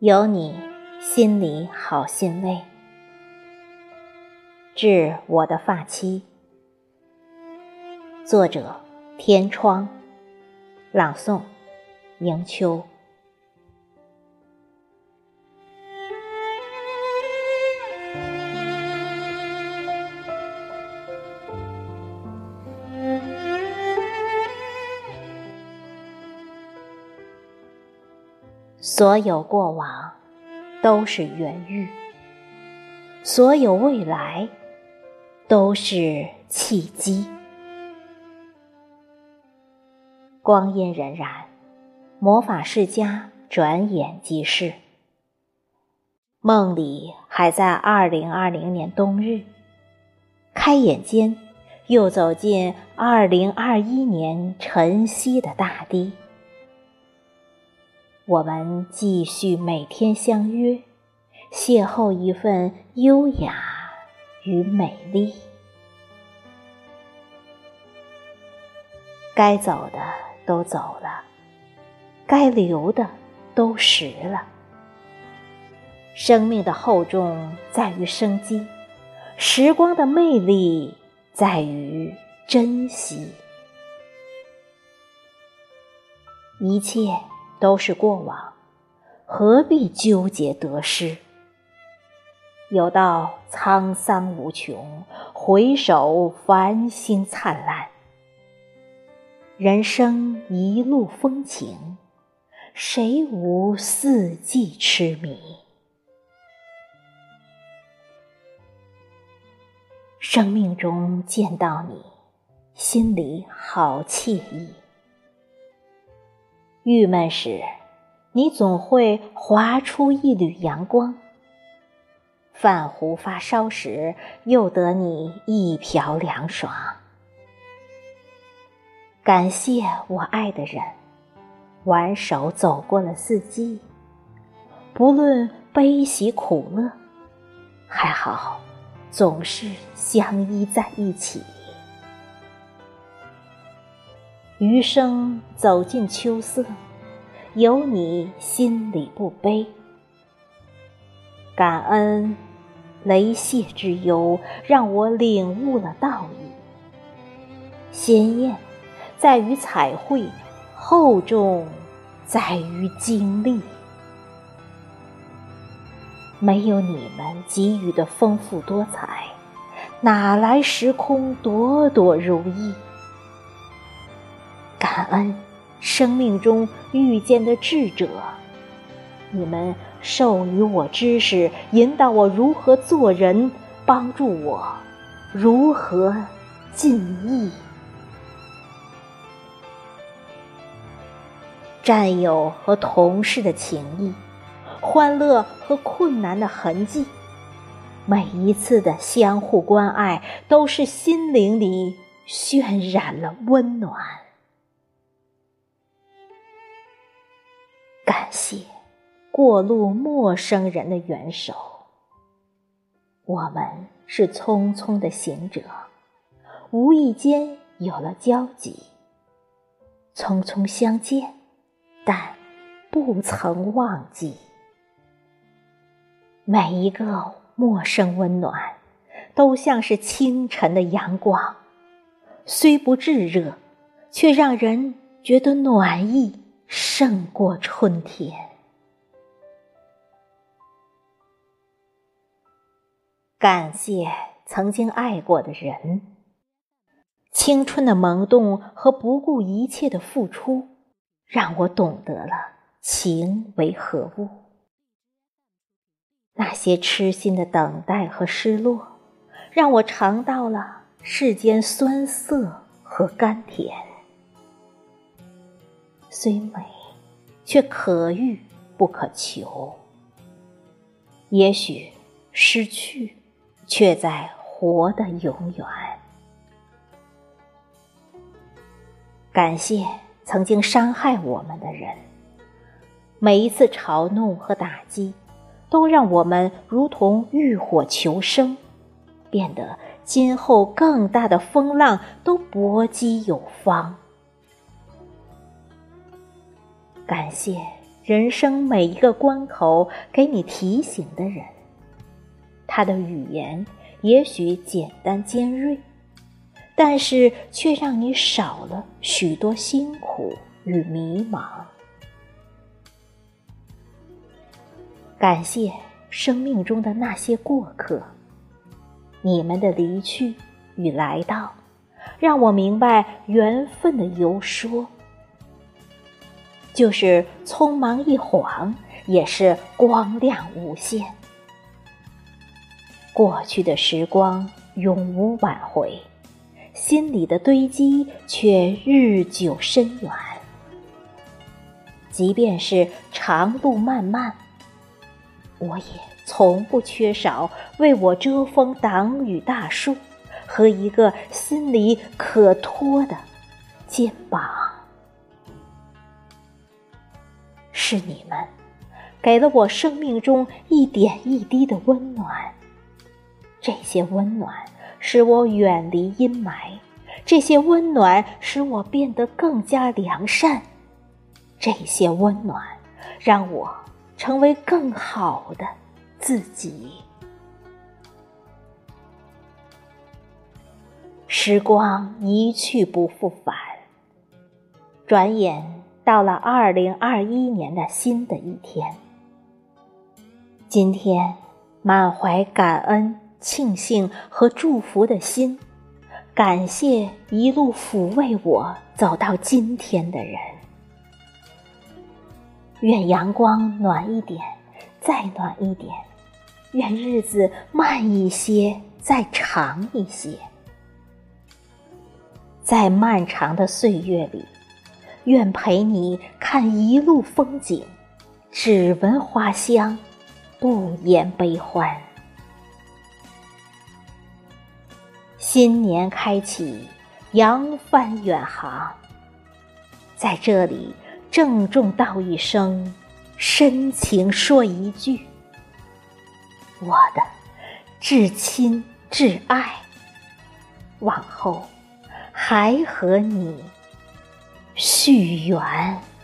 有你，心里好欣慰。致我的发妻。作者：天窗。朗诵：迎秋。所有过往都是缘遇，所有未来都是契机。光阴荏苒，魔法世家转眼即逝。梦里还在二零二零年冬日，开眼间又走进二零二一年晨曦的大地。我们继续每天相约，邂逅一份优雅与美丽。该走的都走了，该留的都实了。生命的厚重在于生机，时光的魅力在于珍惜。一切。都是过往，何必纠结得失？有道沧桑无穷，回首繁星灿烂。人生一路风情，谁无四季痴迷？生命中见到你，心里好惬意。郁闷时，你总会划出一缕阳光；泛胡发烧时，又得你一瓢凉爽。感谢我爱的人，挽手走过了四季，不论悲喜苦乐，还好总是相依在一起。余生走进秋色，有你心里不悲。感恩雷泄之忧，让我领悟了道义。鲜艳在于彩绘，厚重在于经历。没有你们给予的丰富多彩，哪来时空朵朵如意？感恩生命中遇见的智者，你们授予我知识，引导我如何做人，帮助我如何尽义。战友和同事的情谊，欢乐和困难的痕迹，每一次的相互关爱，都是心灵里渲染了温暖。感谢过路陌生人的援手，我们是匆匆的行者，无意间有了交集，匆匆相见，但不曾忘记。每一个陌生温暖，都像是清晨的阳光，虽不炙热，却让人觉得暖意。胜过春天。感谢曾经爱过的人，青春的萌动和不顾一切的付出，让我懂得了情为何物。那些痴心的等待和失落，让我尝到了世间酸涩和甘甜。虽美，却可遇不可求。也许失去，却在活的永远。感谢曾经伤害我们的人，每一次嘲弄和打击，都让我们如同浴火求生，变得今后更大的风浪都搏击有方。感谢人生每一个关口给你提醒的人。他的语言也许简单尖锐，但是却让你少了许多辛苦与迷茫。感谢生命中的那些过客，你们的离去与来到，让我明白缘分的游说。就是匆忙一晃，也是光亮无限。过去的时光永无挽回，心里的堆积却日久深远。即便是长路漫漫，我也从不缺少为我遮风挡雨大树和一个心里可托的肩膀。是你们，给了我生命中一点一滴的温暖。这些温暖使我远离阴霾，这些温暖使我变得更加良善，这些温暖让我成为更好的自己。时光一去不复返，转眼。到了二零二一年的新的一天，今天满怀感恩、庆幸和祝福的心，感谢一路抚慰我走到今天的人。愿阳光暖一点，再暖一点；愿日子慢一些，再长一些。在漫长的岁月里。愿陪你看一路风景，只闻花香，不言悲欢。新年开启，扬帆远航，在这里郑重道一声，深情说一句：我的至亲至爱，往后还和你。续缘。